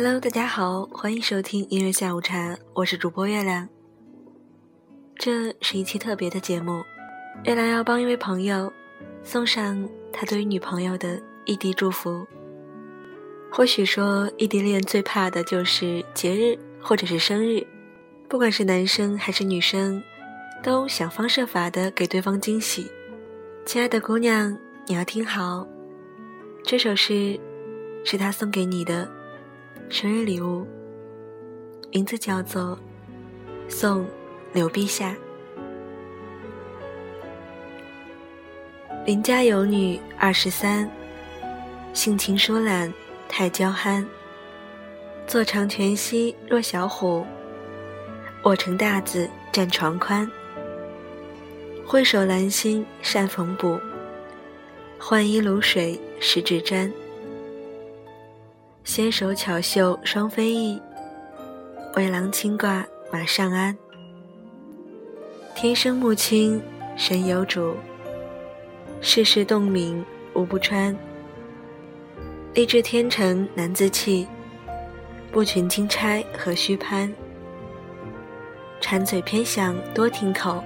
Hello，大家好，欢迎收听音乐下午茶，我是主播月亮。这是一期特别的节目，月亮要帮一位朋友送上他对于女朋友的异地祝福。或许说，异地恋最怕的就是节日或者是生日，不管是男生还是女生，都想方设法的给对方惊喜。亲爱的姑娘，你要听好，这首诗是他送给你的。生日礼物，名字叫做《送刘陛下》。邻家有女二十三，性情疏懒太娇憨。坐长泉溪若小虎，卧成大字占床宽。挥手兰心善缝补，换衣卤水十指沾。纤手巧绣双飞翼，为郎轻挂马上鞍。天生木青神有主，世事洞明无不穿。立志天成难自弃，不群金钗何须攀？馋嘴偏想多听口，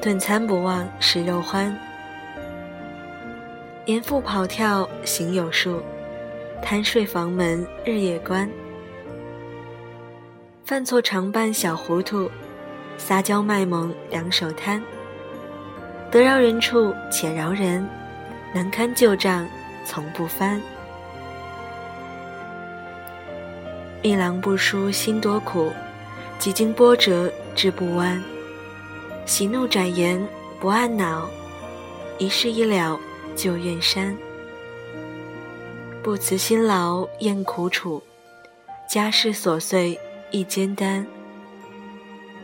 顿餐不忘食肉欢。年复跑跳行有数。贪睡房门日夜关，犯错常扮小糊涂，撒娇卖萌两手摊。得饶人处且饶人，难堪旧账从不翻。一郎不输心多苦，几经波折志不弯。喜怒展颜不按脑，一事一了旧怨删。不辞辛劳厌苦楚，家事琐碎亦艰担。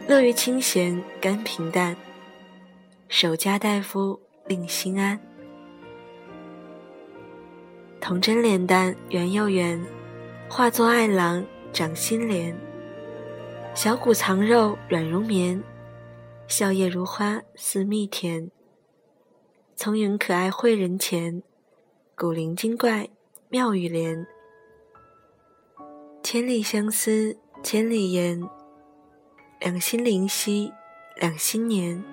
乐于清闲甘平淡，守家大夫令心安。童真脸蛋圆又圆，化作爱郎掌心莲。小骨藏肉软如棉，笑靥如花似蜜甜。聪颖可爱会人前，古灵精怪。妙语连，千里相思千里言，两心灵犀两心年。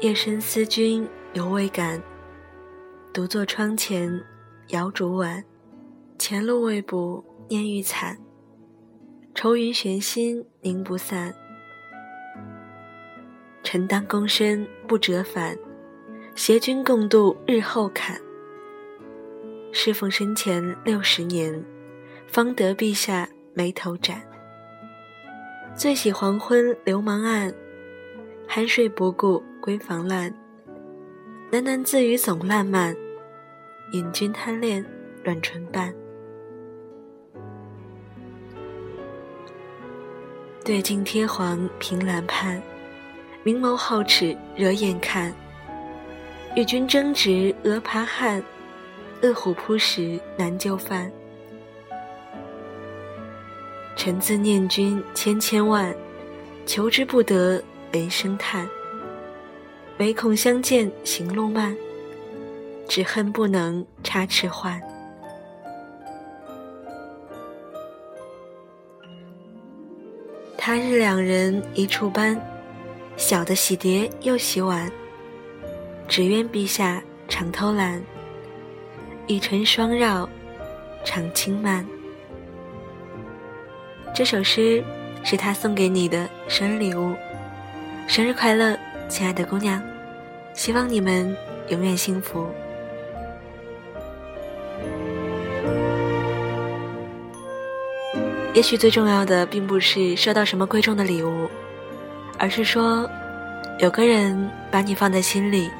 夜深思君犹未敢，独坐窗前摇烛晚。前路未卜念欲惨，愁云悬心凝不散。臣当躬身不折返，携君共度日后坎。侍奉生前六十年，方得陛下眉头展。最喜黄昏流氓暗，酣睡不顾闺房烂。喃喃自语总烂漫，引君贪恋乱唇瓣。对镜贴黄凭栏畔，明眸皓齿惹眼看。与君争执额爬汗。饿虎扑食难就饭，臣自念君千千万，求之不得雷声叹。唯恐相见行路慢，只恨不能插翅换。他日两人一处班，小的洗碟又洗碗，只愿陛下常偷懒。一尘双绕，长轻慢。这首诗是他送给你的生日礼物，生日快乐，亲爱的姑娘！希望你们永远幸福。也许最重要的，并不是收到什么贵重的礼物，而是说，有个人把你放在心里，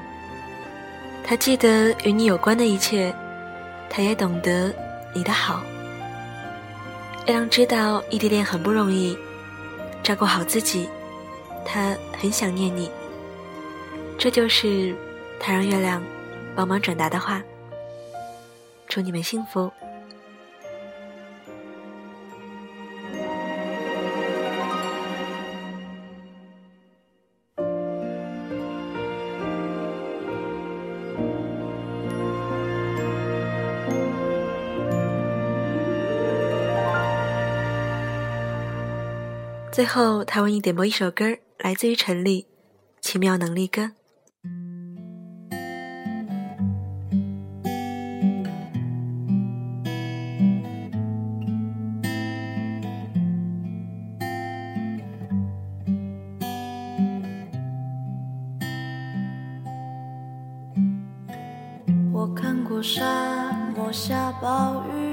他记得与你有关的一切。他也懂得你的好，月亮知道异地恋很不容易，照顾好自己，他很想念你。这就是他让月亮帮忙转达的话。祝你们幸福。最后，他为你点播一首歌，来自于陈粒，《奇妙能力歌》。我看过沙漠下暴雨，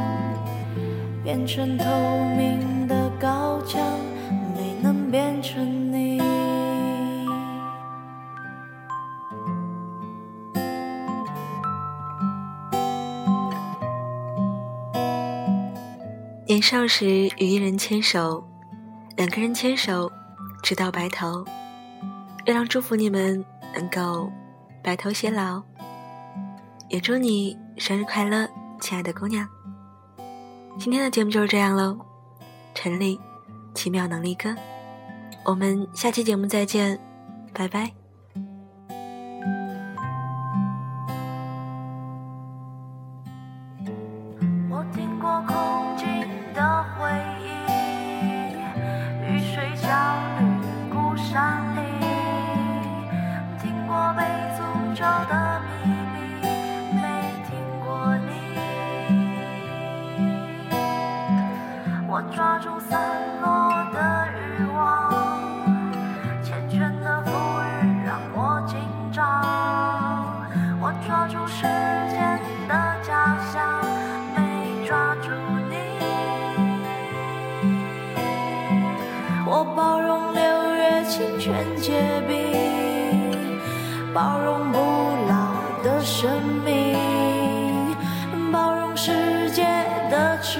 变成透明的高墙，没能变成你。年少时与一人牵手，两个人牵手，直到白头。月亮祝福你们能够白头偕老，也祝你生日快乐，亲爱的姑娘。今天的节目就是这样喽，陈丽，奇妙能力哥，我们下期节目再见，拜拜。不老的生命，包容世界的迟